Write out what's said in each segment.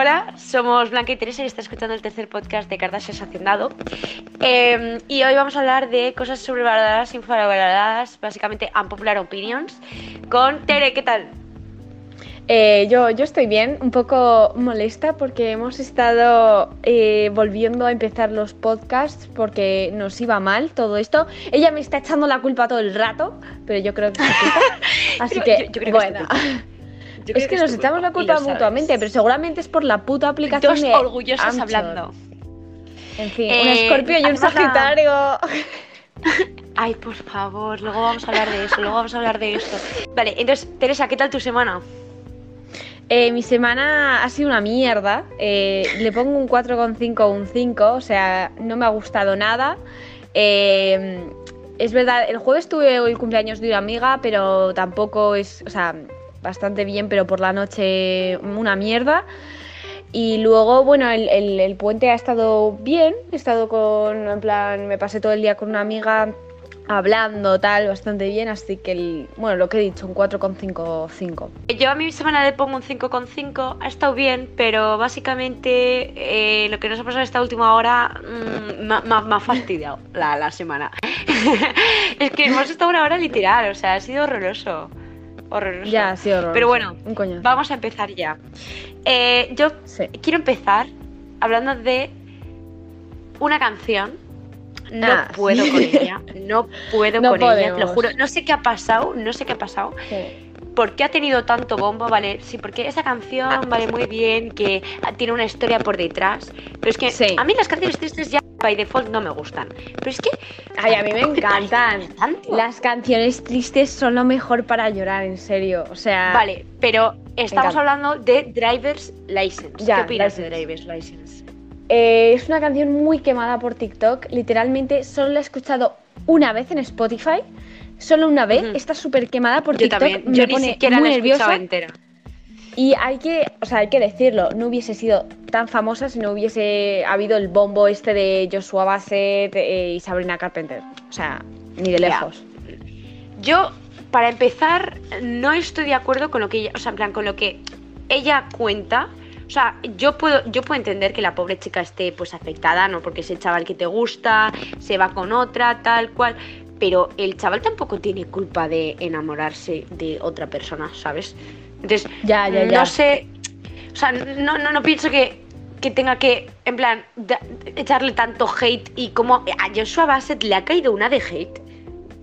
Hola, somos Blanca y Teresa y está escuchando el tercer podcast de Kardashian Hacendado. Eh, y hoy vamos a hablar de cosas sobrevaloradas, infravaloradas, básicamente unpopular opinions, con Tere, ¿qué tal? Eh, yo, yo estoy bien, un poco molesta porque hemos estado eh, volviendo a empezar los podcasts porque nos iba mal todo esto. Ella me está echando la culpa todo el rato, pero yo creo que es. Así que, yo- yo creo que bueno. culpa. Yo es que nos echamos la culpa sabes. mutuamente, pero seguramente es por la puta aplicación Dos de orgullosas Anchor. hablando. En fin, Eh, un escorpio y un sagitario. Ay, por favor, luego vamos a hablar de eso, luego vamos a hablar de esto. Vale, entonces, Teresa, ¿qué tal tu semana? Eh, mi semana ha sido una mierda. Eh, le pongo un 4,5 o un 5, o sea, no me ha gustado nada. Eh, es verdad, el jueves tuve el cumpleaños de una amiga, pero tampoco es, o sea, bastante bien, pero por la noche una mierda. Y luego, bueno, el, el- puente ha estado bien, he estado con, en plan, me pasé todo el día con una amiga hablando, tal, bastante bien, así que, el, bueno, lo que he dicho, un 4,5 5. Yo a mi semana le pongo un 5,5, ha estado bien, pero básicamente eh, lo que nos ha pasado esta última hora mm, me ha fastidiado la, la semana. es que hemos estado una hora literal, o sea, ha sido horroroso. Horroroso. Ya, sí, horror. Pero bueno, un coño. Vamos a empezar ya. Eh, yo Sí. quiero empezar hablando de una canción. No Ah, puedo sí. con ella, no puedo No con ella, te lo juro. No sé qué ha pasado, no sé qué ha pasado. ¿Por qué ha tenido tanto bombo? Vale, sí, porque esa canción vale muy bien, que tiene una historia por detrás. Pero es que Sí. a mí las canciones tristes ya by default no me gustan. Pero es que. Ay, a mí me encantan. Las canciones tristes son lo mejor para llorar, en serio. O sea, Vale, pero estamos hablando de Driver's License. Ya, ¿Qué opinas de. Driver's License? eh, es una canción muy quemada por TikTok. Literalmente solo la he escuchado una vez en Spotify. Solo una vez. Está súper quemada por Yo TikTok. también, me yo ni pone siquiera muy la he escuchado nerviosa. entera. Y hay que, o sea, hay que decirlo, no hubiese sido tan famosa si no hubiese habido el bombo este de Joshua Bassett eh, y Sabrina Carpenter. O sea, ni de lejos. Yo, para empezar, no estoy de acuerdo con lo que ella, o sea, en plan, con lo que ella cuenta. O sea, yo puedo, yo puedo entender que la pobre chica esté pues afectada, ¿no? Porque ese chaval que te gusta, se va con otra, tal cual. Pero el chaval tampoco tiene culpa de enamorarse de otra persona, ¿sabes? Entonces, Ya, ya, ya. no sé. O sea, no, no, no pienso que, que tenga que, en plan, da- echarle tanto hate y como a Joshua Bassett le ha caído una de hate.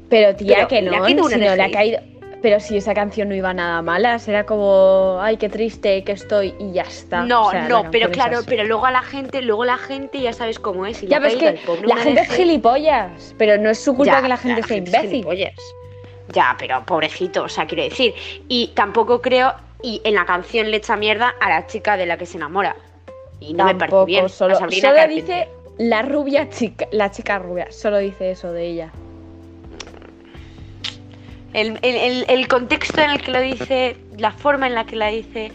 Pero tía, Pero que le ha no, caído si una de no le ha caído. Pero si esa canción no iba nada mala, será como, ay, qué triste que estoy y ya está. No, O sea, la no, pero canción es claro, así. pero luego a la gente, luego la gente ya sabes cómo es. y Ya ves que pobre la gente es gilipollas, pero no es su culpa Ya, que la gente sea gente imbécil. gilipollas. Ya, pero pobrecito, o sea, quiero decir. Y tampoco creo, y en la canción le echa mierda a la chica de la que se enamora. Y no me parece bien. solo, solo dice la rubia chica, la chica rubia, solo dice eso de ella. El, el- el- el contexto en el que lo dice, la forma en la que la dice,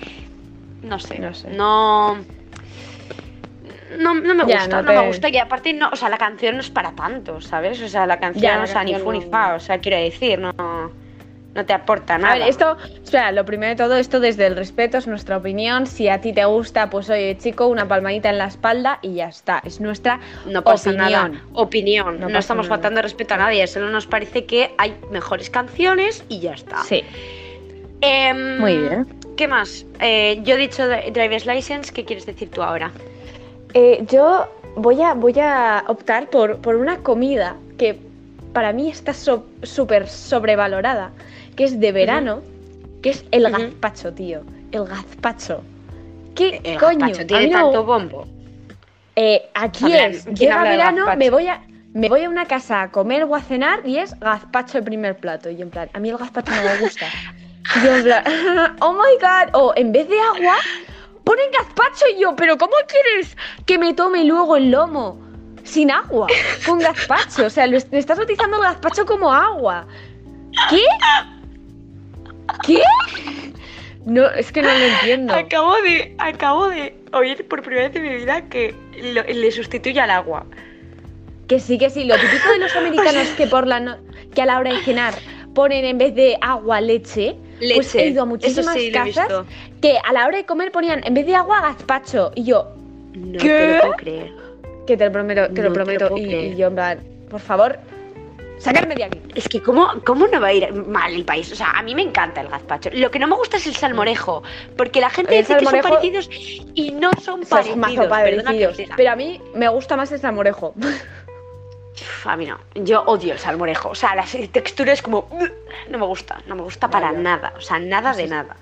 no sé. No sé. No. No, no me Ya, gusta, no no, me gusta. Y aparte, no, o sea, la canción no es para tanto, ¿sabes? O sea, la canción, Ya, la o sea, ni fu ni fa, o sea, quiero decir, no, no te aporta nada. A ver, esto, espera, lo primero de todo, esto desde el respeto es nuestra opinión. Si a ti te gusta, pues oye, chico, una palmadita en la espalda y ya está. Es nuestra No pasa opinión. nada. Opinión. No estamos nada. faltando respeto a nadie. Solo nos parece que hay mejores canciones y ya está. Sí, Em, muy bien. ¿Qué más? Eh, yo he dicho Driver's License. ¿Qué quieres decir tú ahora? Eh, yo voy a, voy a optar por, por una comida que para mí está so- súper sobrevalorada, que es de verano, que es el gazpacho, tío. El gazpacho. ¿Qué El coño? gazpacho tiene no- tanto bombo. Eh, aquí es, ¿quién llega verano, me voy a me voy a una casa a comer o a cenar y es gazpacho el primer plato. Y en plan, a mí el gazpacho no me gusta. Y en plan, oh my god, o en vez de agua, ponen gazpacho y yo, pero ¿cómo quieres que me tome luego el lomo? Sin agua, con gazpacho. O sea, lo me estás utilizando el gazpacho como agua. ¿Qué? ¿Qué? No, es que no lo entiendo. Acabo de, acabo de oír por primera vez en mi vida que lo- le sustituye al agua. Que sí, que sí. Lo típico de los americanos que por la no- que a la hora de cenar ponen en vez de agua leche. Pues he Leche. ido a muchísimas sí he casas que a la hora de comer ponían en vez de agua gazpacho. Y yo, No ¿Qué? te lo puedo creer. que te lo prometo, te No lo prometo. y, yo, en plan, por favor, sacarme de aquí. Es que ¿cómo, ¿cómo no va a ir mal el país? O sea, a mí me encanta el gazpacho. Lo que no me gusta es el salmorejo, porque la gente El dice que son parecidos y no son Son parecidos. mazo parecidos. Pero a mí me gusta más el salmorejo. A mí no, yo odio el salmorejo. O sea, la textura es como... No me gusta, no me gusta para nada. O sea, nada de nada.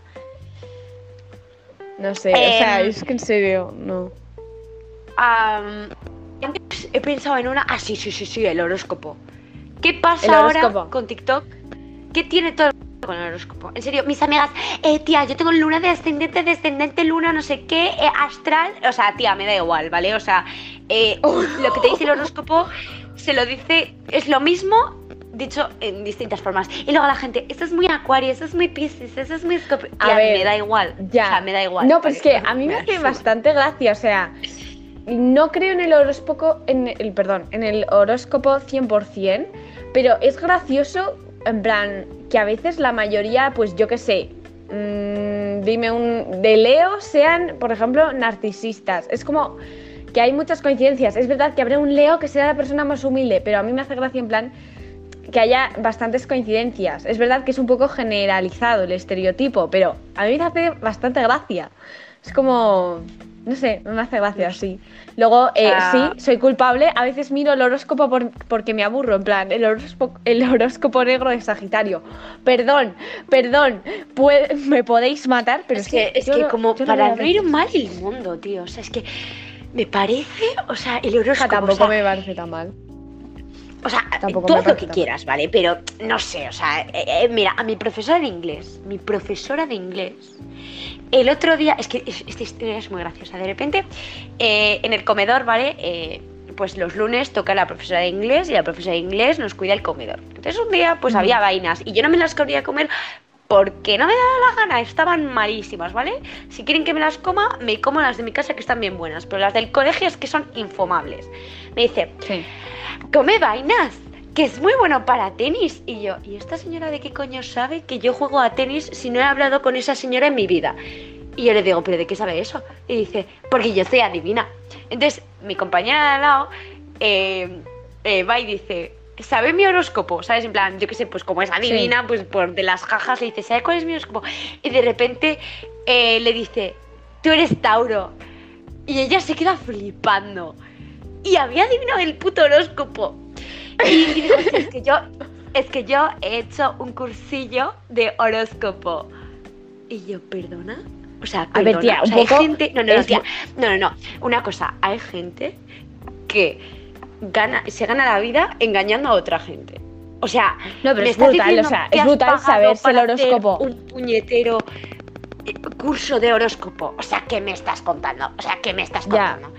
No sé, o sea, Em, es que en serio, no. Antes he pensado en una... Ah, sí, sí, sí, sí, el horóscopo. ¿Qué pasa ahora con TikTok? ¿Qué tiene todo el mundo con el horóscopo? En serio, mis amigas, eh, tía, yo tengo luna de ascendente, descendente, luna, no sé qué, eh, astral. O sea, tía, me da igual, ¿vale? O sea, eh, lo que te dice el horóscopo se lo dice, es lo mismo dicho en distintas formas. Y luego la gente, esto es muy acuario, esto es muy piscis, esto es muy escorpio. A ver, me da igual. Ya. O sea, me da igual. No, pero es que a mí me hace bastante gracia, o sea, no creo en el horóscopo, en el, perdón, en el horóscopo 100%, pero es gracioso, en plan, que a veces la mayoría, pues yo qué sé, mm, dime un, de Leo sean, por ejemplo, narcisistas. Es como que hay muchas coincidencias. Es verdad que habrá un Leo que sea la persona más humilde, pero a mí me hace gracia en plan que haya bastantes coincidencias. Es verdad que es un poco generalizado el estereotipo, pero a mí me hace bastante gracia. Es como, no sé, me hace gracia, sí. Luego, eh, Ah. sí, soy culpable. A veces miro el horóscopo por- porque me aburro, en plan, el horóscopo, el horóscopo negro de Sagitario. Perdón, perdón, me podéis matar, pero es que, es yo que no- como yo no para a abrir mal el mundo, tío. O sea, es que me parece, o sea, el Ja, horóscopo. tampoco o sea, me parece tan mal. O sea, Tampoco tú haz lo que tan quieras, ¿vale? Pero no sé, o sea, eh, eh, mira, a mi profesora de inglés, mi profesora de inglés, el otro día, es que es- esta historia es muy graciosa. De repente, eh, en el comedor, ¿vale? Pues los lunes toca la profesora de inglés y la profesora de inglés nos cuida el comedor. Entonces un día, pues había vainas y yo no me las quería comer porque no me daba la gana, estaban malísimas, ¿vale? Si quieren que me las coma, me como las de mi casa que están bien buenas, pero las del colegio es que son infumables. Me dice, Sí. come vainas, que es muy bueno para tenis. Y yo, ¿y esta señora de qué coño sabe que yo juego a tenis si no he hablado con esa señora en mi vida? Y yo le digo, ¿pero de qué sabe eso? Y dice, porque yo soy adivina. Entonces, mi compañera de al lado eh, eh, va y dice, ¿sabe mi horóscopo? ¿Sabes? En plan, yo qué sé, pues como es adivina, pues por de las jajas le dice, ¿sabe cuál es mi horóscopo? Y de repente eh, le dice, tú eres Tauro. Y ella se queda flipando. Y había adivinado el puto horóscopo. Y, y dijo, "Sí, es que yo, es que yo he hecho un cursillo de horóscopo. Y yo, ¿perdona? O sea, A ver, perdona, tía, o un sea, hay poco gente. No, no, no, tía. No, no, no. Una cosa, hay gente que gana, se gana la vida engañando a otra gente. O sea, No, pero me es estás brutal, o sea, es brutal saberse el horóscopo. Un puñetero eh, curso de horóscopo. O sea, ¿qué me estás contando? O sea, ¿qué me estás Ya. contando?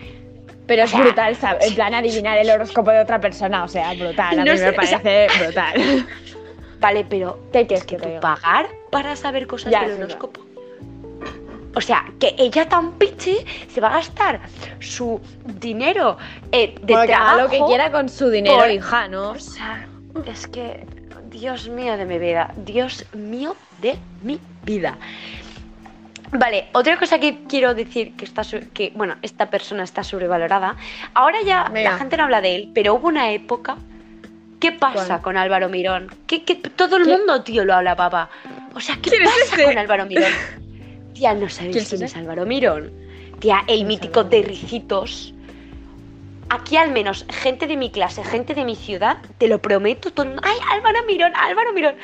Pero O es sea, brutal, ¿sabes? En plan, adivinar el horóscopo de otra persona, o sea, brutal. A No mí sé, me o sea- parece brutal. Vale, pero ¿Qué es quieres que te pagar para saber cosas Ya, del horóscopo. O sea, que ella tan pichi se va a gastar su dinero eh, de Bueno, que haga trabajo. lo que quiera con su dinero, por- hija, ¿no? O sea, es que Dios mío de mi vida, Dios mío de mi vida. Vale, otra cosa que quiero decir que está que bueno, esta persona está sobrevalorada. Ahora ya la gente no habla de él, pero hubo una época ¿Qué pasa ¿Cuál? con Álvaro Mirón? ¿Qué, qué- todo el ¿Qué? mundo, tío, lo habla, papá. O sea, ¿qué ¿Quién es pasa con Álvaro Mirón? Tía, ¿no sabéis ¿Quién es quién ese? es Álvaro Mirón? Tía, el mítico de Mirón? Ricitos. Aquí al menos, gente de mi clase, gente de mi ciudad, te lo prometo, todo ¡ay, Álvaro Mirón, Álvaro Mirón!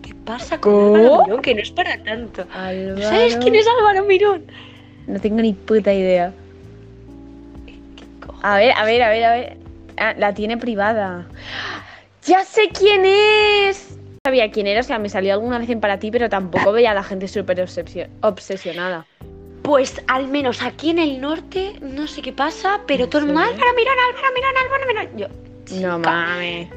¿Qué pasa con ¿Cómo? Álvaro Mirón? Que no es para tanto. ¿No sabes quién es Álvaro Mirón? No tengo ni puta idea. A ver, a ver, a ver, a ver. Ah, la tiene privada. ¡Ya sé quién es! No sabía quién era, o sea, me salió alguna vez en para ti, pero tampoco veía a la gente súper obsesio- obsesionada. Pues al menos aquí en el norte, no sé qué pasa, pero ¿En todo el mundo? Álvaro Mirón, Álvaro Mirón, Álvaro Mirón. Yo, No chica, mames.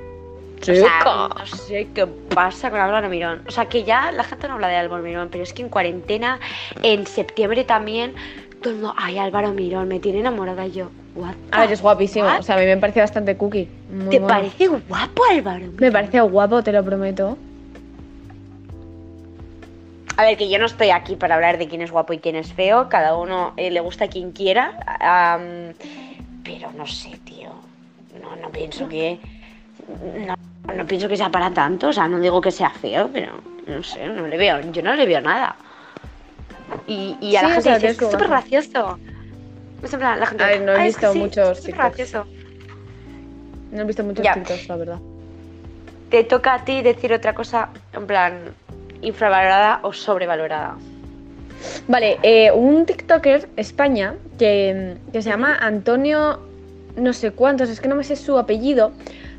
O sea, Chica. no sé qué pasa con Álvaro Mirón. O sea, que ya la gente no habla de Álvaro Mirón, pero es que en cuarentena, en septiembre también, todo el mundo, ay, Álvaro Mirón, me tiene enamorada yo. A ver, es guapísimo. what? O sea, a mí me parece bastante cookie. Muy ¿Te mono. parece guapo Álvaro? Me parece guapo, te lo prometo. a ver, que yo no estoy aquí para hablar de quién es guapo y quién es feo, cada uno eh, le gusta a quien quiera, am, pero no sé, tío, no, no pienso que... No, no pienso que sea para tanto, o sea, no digo que sea feo, pero no sé, no le veo, yo no le veo nada. Y, y a la Sí, o gente sea, dice, es súper gracioso. Es en plan, la gente, A ver, no he "Ay, es que visto sí, muchos TikToks. No he visto muchos Ya. TikToks, la verdad. Te toca a ti decir otra cosa, en plan, infravalorada o sobrevalorada. Vale, eh, un TikToker España que, que se llama Antonio no sé cuántos, es que no me sé su apellido,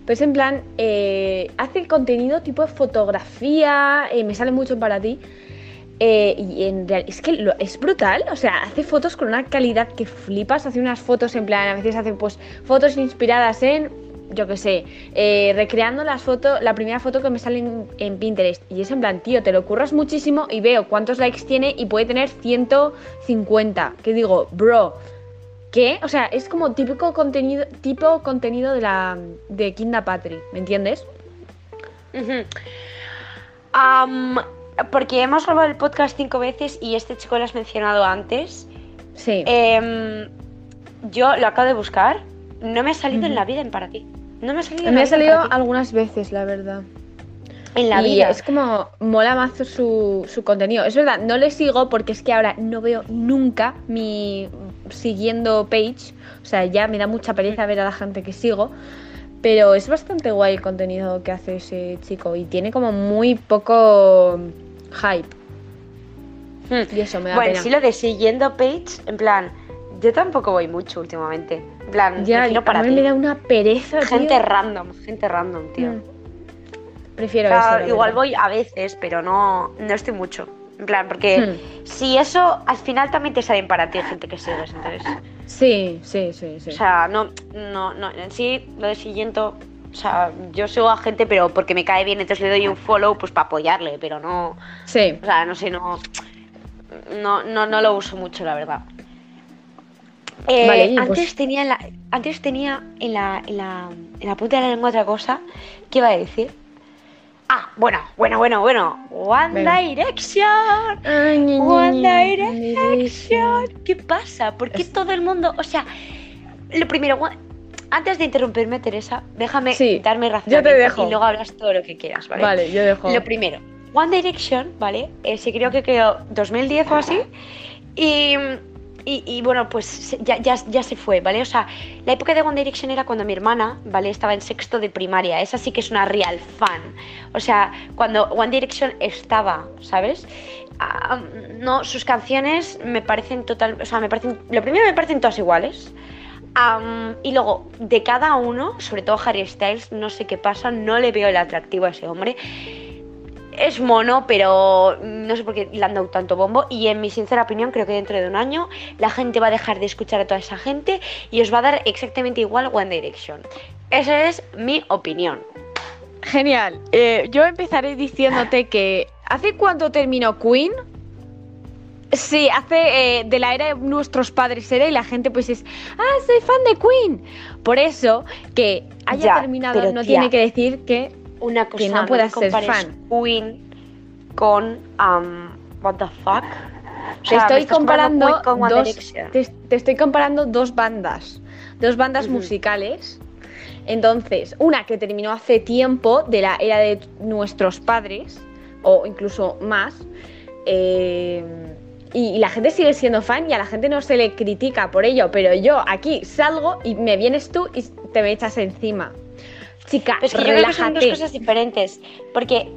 pero es en plan, eh, hace contenido tipo fotografía, eh, me sale mucho para ti. Eh, y en real, es que es brutal, o sea, hace fotos con una calidad que flipas, hace unas fotos en plan, a veces hace pues fotos inspiradas en, yo qué sé, eh, recreando las fotos, la primera foto que me sale en, Pinterest. Y es en plan, tío, te lo curras muchísimo y veo cuántos likes tiene y puede tener 150. Que digo, bro, ¿qué? O sea, es como típico contenido, tipo contenido de la de Kinda Patri, ¿me entiendes? Porque hemos grabado el podcast cinco veces y este chico lo has mencionado antes. Sí. Em, yo lo acabo de buscar. No me ha salido en la vida en para ti. No me ha salido en me la ha salido algunas veces, la verdad. En la y vida. es como mola mazo su, su contenido. Es verdad, no le sigo porque es que ahora no veo nunca mi siguiendo page. O sea, ya me da mucha pereza ver a la gente que sigo. Pero es bastante guay el contenido que hace ese chico y tiene como muy poco hype. Hmm. Y eso me da Bueno, pena. sí lo de siguiendo page, en plan, yo tampoco voy mucho últimamente. En plan, ya, para a mí ti. me da una pereza, tío. Gente random, gente random, tío. Mm. O Prefiero eso. igual verdad. voy a veces, pero no, no estoy mucho. En plan, porque Hmm. si eso al final también te salen para ti gente que sigues, entonces. Sí, sí, sí, sí. O sea, no, no, no, en sí, lo de siguiente, o sea, yo sigo a gente, pero porque me cae bien, entonces le doy un follow, pues para apoyarle, pero no, sí. o sea, no sé, no, no, no, no lo uso mucho, la verdad. Eh, Vale, antes pues- tenía en la, antes tenía en la, en la, en la punta de la lengua otra cosa, ¿qué iba a decir? Ah, bueno, bueno, bueno, bueno, One Venga. Direction. Ay, One Direction. ¿Qué pasa? ¿Por qué todo el mundo.? O sea, lo primero, antes de interrumpirme, Teresa, déjame Sí, darme yo te razón dejo. y luego hablas todo lo que quieras, ¿vale? Vale, yo dejo. Lo primero, One Direction, ¿vale? Eh, se creo que quedó 2010 o así. Y, y, y, bueno, pues ya, ya, ya se fue, ¿vale? O sea, la época de One Direction era cuando mi hermana, ¿vale? Estaba en sexto de primaria. Esa sí que es una real fan. O sea, cuando One Direction estaba, ¿sabes? Ah, no, sus canciones me parecen total. O sea, me parecen. Lo primero me parecen todas iguales. Y luego, de cada uno, sobre todo Harry Styles, no sé qué pasa, no le veo el atractivo a ese hombre. Es mono, pero no sé por qué le han dado tanto bombo. Y en mi sincera opinión, creo que dentro de un año la gente va a dejar de escuchar a toda esa gente y os va a dar exactamente igual One Direction. Esa es mi opinión. Genial. Eh, yo empezaré diciéndote que ¿hace cuánto terminó Queen? Sí, hace eh, de la era de nuestros padres era y la gente pues es, ah, soy fan de Queen. Por eso que haya Ya, terminado no tía, tiene que decir que Una cosa, Que no puedas ser fan. Queen con um, What the fuck. O te sea, estoy comparando con dos, te, te estoy comparando dos bandas, dos bandas musicales. Entonces, una que terminó hace tiempo de la era de nuestros padres o incluso más. eh, y, y la gente sigue siendo fan y a la gente no se le critica por ello, pero yo aquí salgo y me vienes tú y te me echas encima. Chica, Pero es que yo creo que son dos cosas diferentes. Porque,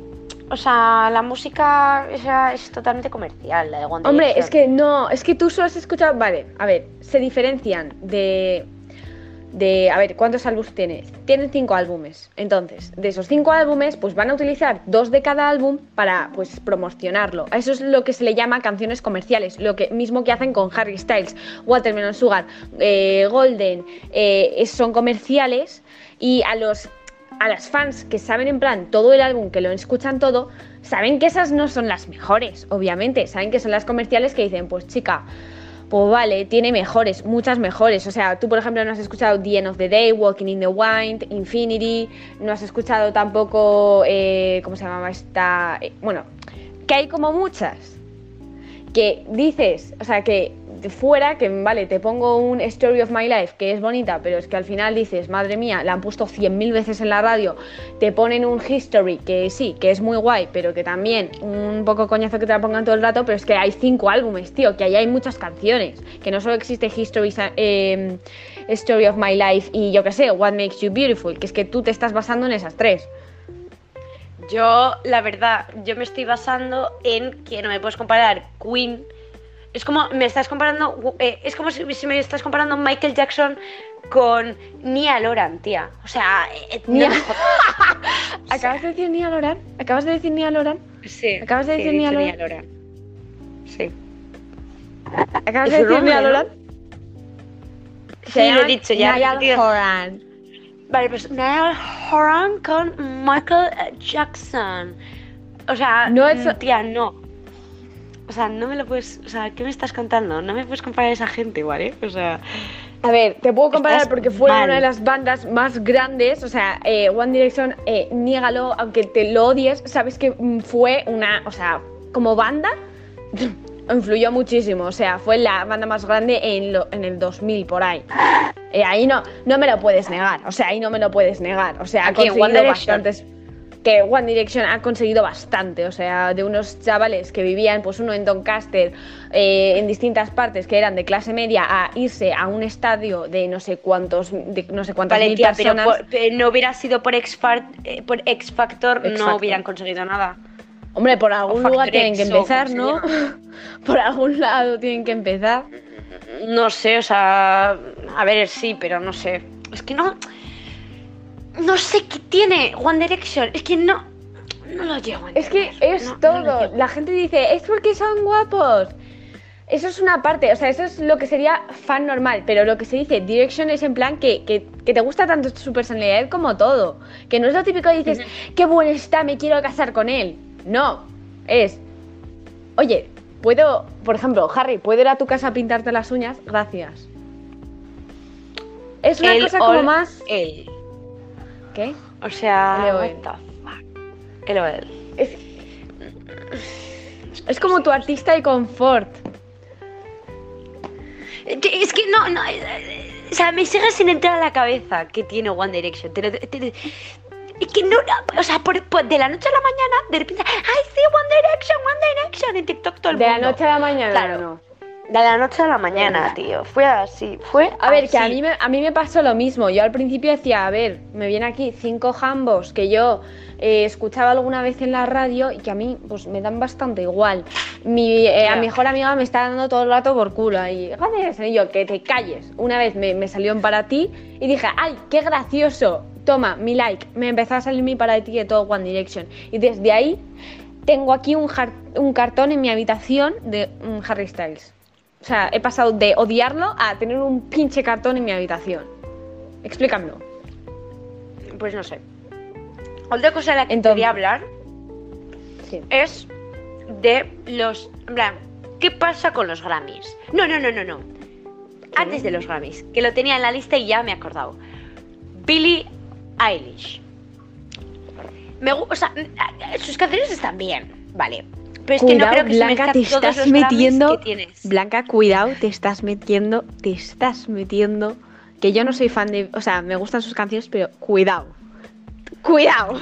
o sea, la música esa es totalmente comercial, la de One Hombre, es que no, es que tú solo has escuchado. Vale, a ver, se diferencian de. De, a ver, ¿cuántos álbumes tiene? Tienen cinco álbumes. Entonces, de esos cinco álbumes, pues van a utilizar dos de cada álbum para, pues, promocionarlo. Eso es lo que se le llama canciones comerciales, lo que mismo que hacen con Harry Styles, Watermelon Sugar, eh, Golden, eh, son comerciales y a los a las fans que saben en plan todo el álbum, que lo escuchan todo, saben que esas no son las mejores, obviamente. Saben que son las comerciales que dicen, pues chica, pues vale, tiene mejores, muchas mejores. O sea, tú por ejemplo no has escuchado The End of the Day, Walking in the Wind, Infinity, no has escuchado tampoco, eh, ¿cómo se llamaba esta? Eh, bueno, que hay como muchas que dices, o sea, que fuera, que vale, te pongo un Story of My Life que es bonita, pero es que al final dices, madre mía, la han puesto 100.000 veces en la radio, te ponen un History que sí, que es muy guay, pero que también un poco coñazo que te la pongan todo el rato, pero es que hay cinco álbumes, tío, que ahí hay muchas canciones, que no solo existe History, eh, Story of My Life y yo qué sé, What Makes You Beautiful, que es que tú te estás basando en esas tres. Yo, la verdad, yo me estoy basando en que no me puedes comparar Queen. Es como me estás comparando, eh, es como si, me estás comparando Michael Jackson con Nia Loran, tía. O sea, eh, Nia... ¿Acabas de decir Nia Loran? ¿Acabas de decir Nia Loran? Sí. ¿Acabas de decir Nia Loran? Sí. ¿Acabas de decir Nia Loran? Sí, lo he dicho ya. Nia Loran. Vale, pues Niall Horan con Michael Jackson. O sea, no es... tía, no. O sea, no me lo puedes. O sea, ¿qué me estás contando? No me puedes comparar a esa gente, ¿vale? O sea. A ver, te puedo comparar porque fue una de las bandas más grandes. O sea, eh, One Direction, eh, niégalo, aunque te lo odies, sabes que mm, fue una. O sea, como banda, influyó muchísimo. O sea, fue la banda más grande en, en el 2000, por ahí. Eh, ahí no, no me lo puedes negar. O sea, ahí no me lo puedes negar. O sea, ha conseguido bastantes. Que One Direction ha conseguido bastante. O sea, de unos chavales que vivían, pues uno en Doncaster, eh, en distintas partes, que eran de clase media, a irse a un estadio de no sé cuántos, de no sé cuántas mil personas. Pero no hubiera sido por X, eh, por X Factor, no hubieran conseguido nada. Hombre, por algún lugar tienen que empezar, ¿no? por algún lado tienen que empezar. No sé, o sea, a ver, sí, pero no sé. Es que no. No sé qué tiene One Direction. Es que no. No lo llevo. Es que es todo. La gente dice, es porque son guapos. Eso es una parte, o sea, eso es lo que sería fan normal, pero lo que se dice Direction es en plan que, que, te gusta tanto su personalidad como todo. Que no es lo típico que dices, qué bueno está, me quiero casar con él. No, es, oye, puedo, por ejemplo, Harry, ¿puedo ir a tu casa a pintarte las uñas? Gracias. Es una cosa como más. Él. O sea. O él. Es, es como tu artista de confort. Es que no, no. O sea, me sigue sin entrar a la cabeza que tiene One Direction. Es que no, o sea, por, de la noche a la mañana, de repente, ¡ay, sí, One Direction, One Direction! En TikTok todo el mundo. De la noche a la mañana, claro. No. De la noche a la mañana, tío. Fue así, fue A ver, que a mí, me, a mí me pasó lo mismo. Yo al principio decía, a ver, me viene aquí cinco jambos que yo eh, escuchaba alguna vez en la radio y que a mí pues me dan bastante igual. Mi eh, mejor amiga me está dando todo el rato por culo y, y yo, que te calles. Una vez me, me salió en para ti y dije, ¡ay, qué gracioso! toma, mi like, me empezó a salir mi para ti de todo One Direction. Y desde ahí tengo aquí un, un cartón en mi habitación de un Harry Styles. O sea, he pasado de odiarlo a tener un pinche cartón en mi habitación. Explícamelo. Pues no sé. Otra cosa de la que quería hablar es de los. ¿qué pasa con los Grammys? No, no, no, no, no. Antes de los Grammys, que lo tenía en la lista y ya me he acordado. Billy Eilish. Me, o sea, sus canciones están bien, vale. Pero es que no creo que Blanca, te estás metiendo. Blanca, cuidado, te estás metiendo, te estás metiendo. Que yo no soy fan de. O sea, me gustan sus canciones, pero cuidado. Cuidado.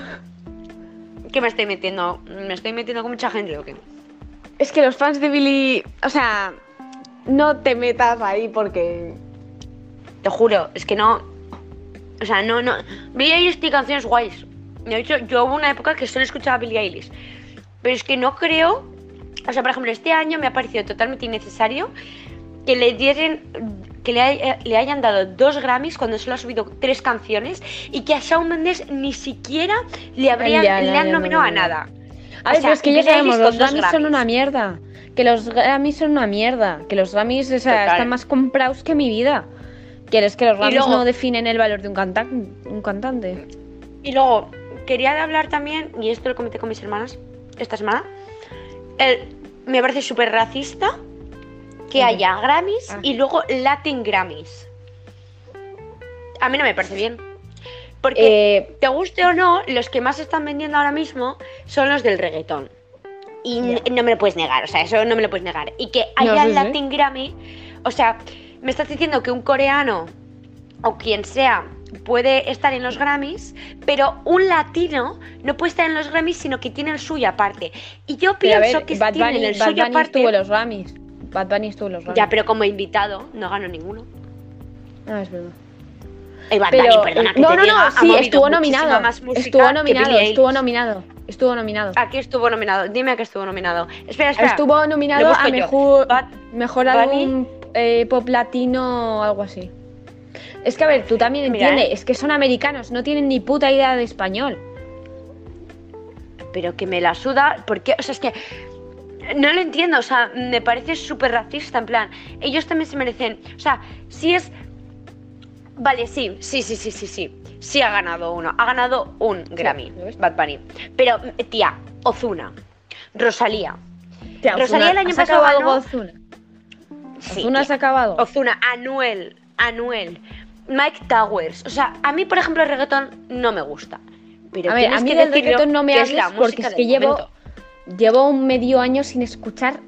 ¿Qué me estoy metiendo? ¿Me estoy metiendo con mucha gente o qué? Es que los fans de Billy. O sea, no te metas ahí porque. Te juro, es que no. O sea, no, no. Billie Eilish tiene canciones guays. De hecho, yo hubo una época que solo escuchaba Billie Eilish. Pero es que no creo. O sea, por ejemplo, este año me ha parecido totalmente innecesario que le dieran. que le, hayan dado dos Grammys cuando solo ha subido tres canciones y que a Shawn Mendes ni siquiera le habrían le han nominado a nada. A ver, es que ya sabemos, los Grammys, son una mierda. Que los Grammys son una mierda. Que los Grammys o sea, están más comprados que mi vida. ¿Quieres que los Grammys no definen el valor de un, un cantante? Y luego, quería hablar también, y esto lo comenté con mis hermanas esta semana, el, me parece súper racista que haya Grammys ah. y luego Latin Grammys. A mí no me parece bien. Porque, eh, te guste o no, los que más están vendiendo ahora mismo son los del reggaetón. Y no me lo puedes negar, o sea, eso no me lo puedes negar. Y que haya sí, sí. Latin Grammy, o sea, me estás diciendo que un coreano o quien sea puede estar en los Grammys, pero un latino no puede estar en los Grammys, sino que tiene el suyo aparte. Y yo pienso ver, que Bad Bunny, el Bad suyo Bunny aparte. estuvo en los Grammys. Bad Bunny estuvo en los Grammys. Ya, pero como invitado, no ganó ninguno. Ah, es verdad. Eh, Bad Pero, Bunny, perdona que no, te no, diga, no, sí, estuvo nominado. más Estuvo nominado, estuvo nominado. Estuvo nominado. Aquí estuvo nominado. Dime a qué estuvo nominado. Espera, espera. Estuvo nominado a mejor, Bad mejor Bunny. álbum eh, pop latino o algo así. Es que a ver, tú también Mira, entiendes, ¿eh? es que son americanos, no tienen ni puta idea de español. Pero que me la suda. porque O sea, es que. No lo entiendo. O sea, me parece súper racista. En plan, ellos también se merecen. O sea, si es. Vale, sí, sí, sí, sí, sí, sí. Sí ha ganado uno. Ha ganado un Grammy. Bad Bunny. Pero, tía, Ozuna. Rosalía. Tía, Rosalía el año ¿ha sacado pasado ganó- Ozuna? Sí, ¿Ozuna tía. ha acabado? Ozuna, Anuel, Anuel, Mike Towers. O sea, a mí, por ejemplo, el reggaetón no me gusta. Pero A ver, a mí que del reggaetón no me hables porque es que llevo, momento. llevo un medio año sin escuchar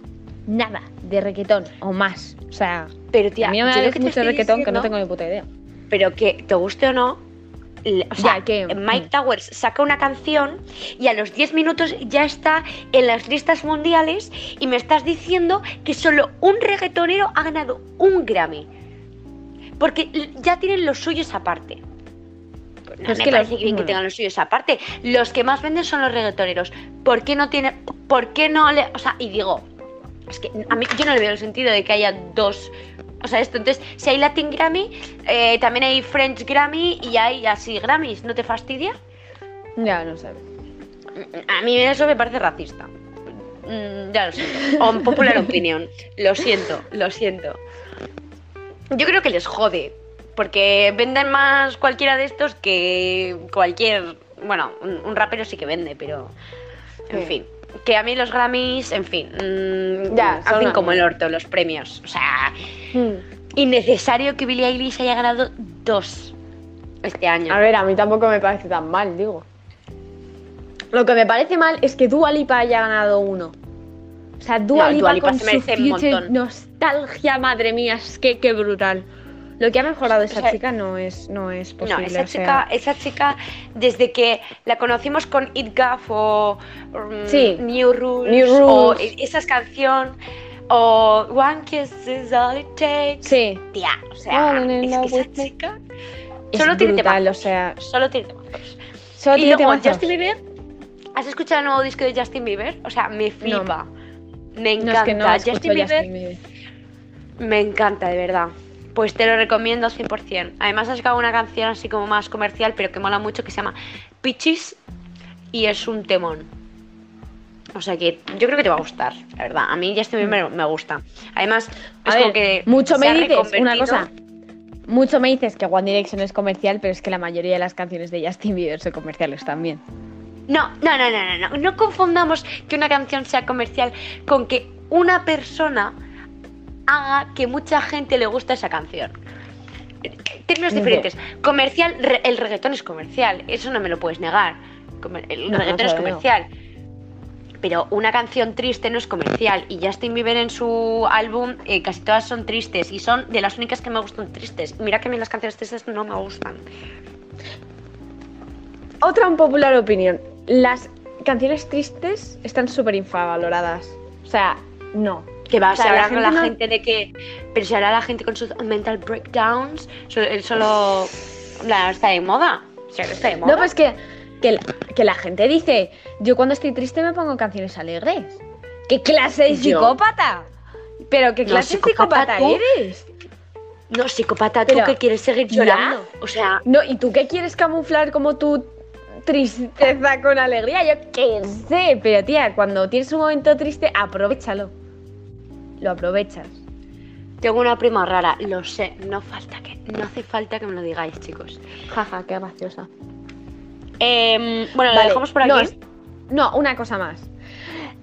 nada de reggaetón o más. O sea, Pero tía, a mí no me hables te mucho reggaetón que no tengo ni puta idea. Pero que te guste o no. O sea, Ya, que- Mike mm. Towers saca una canción y a los 10 minutos ya está en las listas mundiales y me estás diciendo que solo un reggaetonero ha ganado un Grammy. Porque ya tienen los suyos aparte. Pues no Pues me que parece los- bien que tengan los suyos aparte. Los que más venden son los reggaetoneros. ¿Por qué no tiene, por qué no le, o sea, y digo, es que a mí yo no le veo el sentido de que haya dos, o sea, esto. Entonces, si hay Latin Grammy, eh, también hay French Grammy y hay así Grammys. ¿No te fastidia? Ya, no sé. A mí eso me parece racista. Mm, ya lo siento. O un popular opinion. Lo siento, lo siento. Yo creo que les jode. Porque venden más cualquiera de estos que cualquier. Bueno, un, un rapero sí que vende, pero. En Sí. fin. Que a mí los Grammys, en fin. mm, Ya, como el orto los premios. O sea, Hmm. innecesario que Billie Eilish haya ganado dos este año. A ver, a mí tampoco me parece tan mal, digo. Lo que me parece mal es que Dua Lipa haya ganado uno. O sea, Dua No, Lipa, Dua Lipa con se merece su un montón. Nostalgia, madre mía, es que qué brutal. Lo que ha mejorado esa O sea, chica no es, no es No, posible. esa o sea, chica, esa chica, desde que la conocimos con It Gaff o mm, Sí. New Rules, New o Rules. e- esa canción, o One Kiss is all it takes. Sí, Tía, o sea, es que esa me. chica es solo tiene temazos. o sea, Solo tiene temazos. solo y tiene luego, temazos. Justin Bieber, ¿has escuchado el nuevo disco de Justin Bieber? O sea, me flipa. Me No, encanta. es que no escucho Justin Bieber Justin Bieber. Me encanta, de verdad. Pues te lo recomiendo 100%. Además ha sacado una canción así como más comercial, pero que mola mucho, que se llama Peaches y es un temón. O sea que yo creo que te va a gustar, la verdad. A mí Justin Bieber me gusta. Además, A es ver, como que mucho me dices, una cosa. Mucho me dices que One Direction es comercial, pero es que la mayoría de las canciones de Justin Bieber son comerciales también. No, no, no, no, no, no. No confundamos que una canción sea comercial con que una persona haga que mucha gente le guste esa canción. Términos Ni diferentes. Comercial, re- el reggaetón es comercial, eso no me lo puedes negar. El No, reggaetón no, es comercial. Pero una canción triste no es comercial. Y Justin Bieber en su álbum eh, casi todas son tristes. Y son de las únicas que me gustan tristes. Mira que a mí las canciones tristes no me gustan. Otra unpopular opinión. Las canciones tristes están súper infravaloradas. O sea, no. Que va, O sea, se habla con la gente no- gente de que. Pero se habla la gente con sus mental breakdowns. Él solo. La, está de moda. O sea, está de moda. No, pues que, que, la, que la gente dice, yo cuando estoy triste me pongo canciones alegres. ¿Qué clase de Yo. psicópata? Pero qué No, clase de psicópata eres. No, psicópata, tú Pero- que quieres seguir ¿Ya? llorando. O sea, No, ¿y tú qué quieres camuflar como tu tristeza con alegría? Yo qué sé, pero tía, cuando tienes un momento triste, aprovechalo. Lo aprovechas. tengo una prima rara. Lo sé. No falta que. No hace falta que me lo digáis, chicos. Jaja, qué graciosa. Em, bueno, lo Vale, dejamos por aquí. No, una cosa más.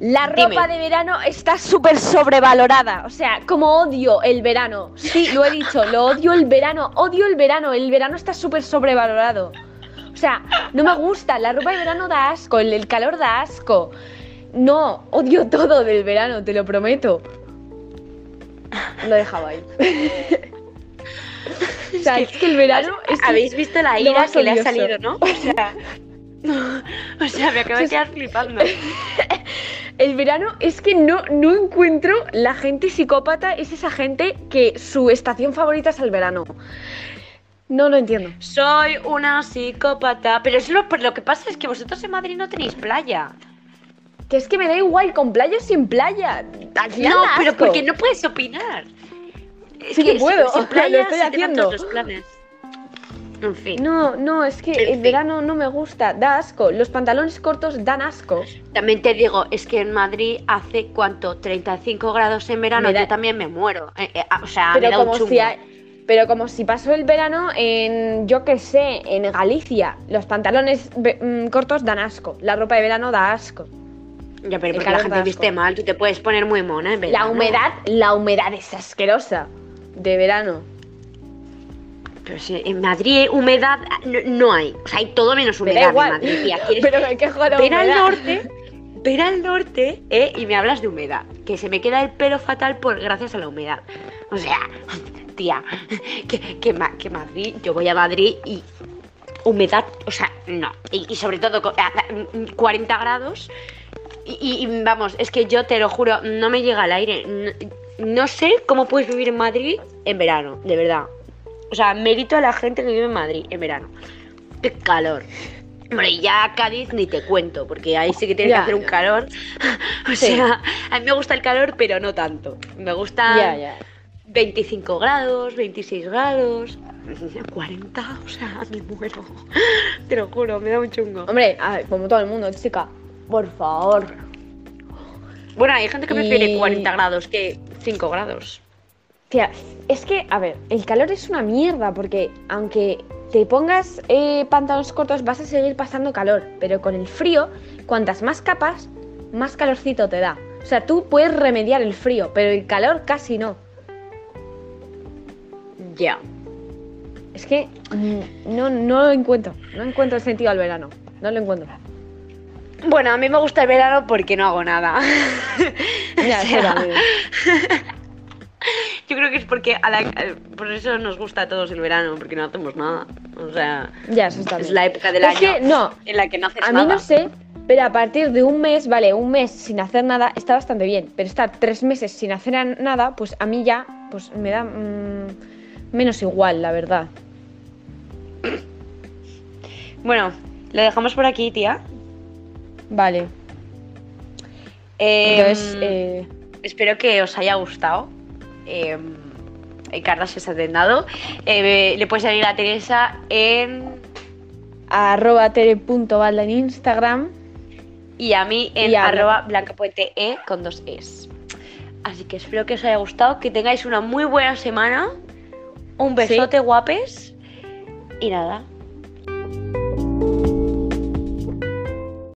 La Dime. ropa de verano está súper sobrevalorada. O sea, como odio el verano. Sí, lo he dicho, lo odio el verano. Odio el verano. El verano está súper sobrevalorado. O sea, no me gusta. La ropa de verano da asco. El, el calor da asco. no, odio todo del verano, te lo prometo. Lo he dejado ahí. o sea, es que el verano es Habéis visto la ira que le ha salido, ¿no? O sea, o sea, me acabo de quedar flipando. El verano es que no, no encuentro la gente psicópata, es esa gente que su estación favorita es el verano. No lo entiendo. Soy una psicópata. Pero es lo, pero lo que pasa es que vosotros en Madrid no tenéis playa. Que es que me da igual con playa o sin playa. Final No, da pero asco. porque no puedes opinar. Es Sí que puedo, sin lo playa estoy haciendo. los planes. En fin. No, no, es que En el fin. verano no me gusta, da asco. Los pantalones cortos dan asco. También te digo, es que en Madrid hace cuánto, 35 grados en verano, Me da- yo también me muero. Eh, eh, o sea, me Pero da un como chungo. si hay- pero como si pasó el verano en, yo que sé, en Galicia, los pantalones mm, cortos dan asco, la ropa de verano da asco. Ya, pero porque la gente viste mal, tú te puedes poner muy mona en La verano. humedad, la humedad es asquerosa de verano. Pero si en Madrid humedad no, no hay. O sea, hay todo menos Me humedad da en. Madrid. tía. ¿Quieres Pero hay que jugar a Ven al norte, ven al norte, ¿eh? Y me hablas de humedad. Que se me queda el pelo fatal por gracias a la humedad. O sea, tía, que, que, que Madrid, yo voy a Madrid y humedad, o sea, no. Y, y sobre todo con- a- a- 40 grados. Y, vamos, es que yo te lo juro, no me llega el aire. No, no sé cómo puedes vivir en Madrid en verano, de verdad. O sea, mérito a la gente que vive en Madrid en verano. Qué calor. Hombre, ya Cádiz ni te cuento, porque ahí sí que tienes Ya, que hacer un ya. calor. O Sí. sea, a mí me gusta el calor, pero no tanto. Me gusta Ya, ya. 25 grados, 26 grados, 40, o sea, me muero. Te lo juro, me da un chungo. Hombre, a ver, como todo el mundo, chica, por favor. Bueno, hay gente que prefiere Y- 40 grados que 5 grados. Tía, es que, a ver, el calor es una mierda porque aunque te pongas eh, pantalones cortos vas a seguir pasando calor, pero con el frío, cuantas más capas, más calorcito te da. O sea, tú puedes remediar el frío, pero el calor casi no. Ya. Es que mm, no, no lo encuentro, no encuentro el sentido al verano, no lo encuentro. Bueno, a mí me gusta el verano porque no hago nada. Ya, O sea. Yo creo que es porque a la- eh, por eso nos gusta a todos el verano, porque no hacemos nada. O sea, Ya, eso está es bien. la época del Es año que, no, en la que no haces A mí nada. no sé, pero a partir de un mes, vale, un mes sin hacer nada está bastante bien. Pero estar tres meses sin hacer nada, pues a mí ya, pues me da mm, menos igual, la verdad. Bueno, lo dejamos por aquí, tía. Vale. Eh, Entonces, eh, Espero que os haya gustado. Eh, Carla se ha atendado. Eh, le puedes seguir a Teresa en. arroba tere.valda en Instagram. y a mí en a- arroba blancapuente e con dos es. Así que espero que os haya gustado, que tengáis una muy buena semana. Un besote guapes. Y nada,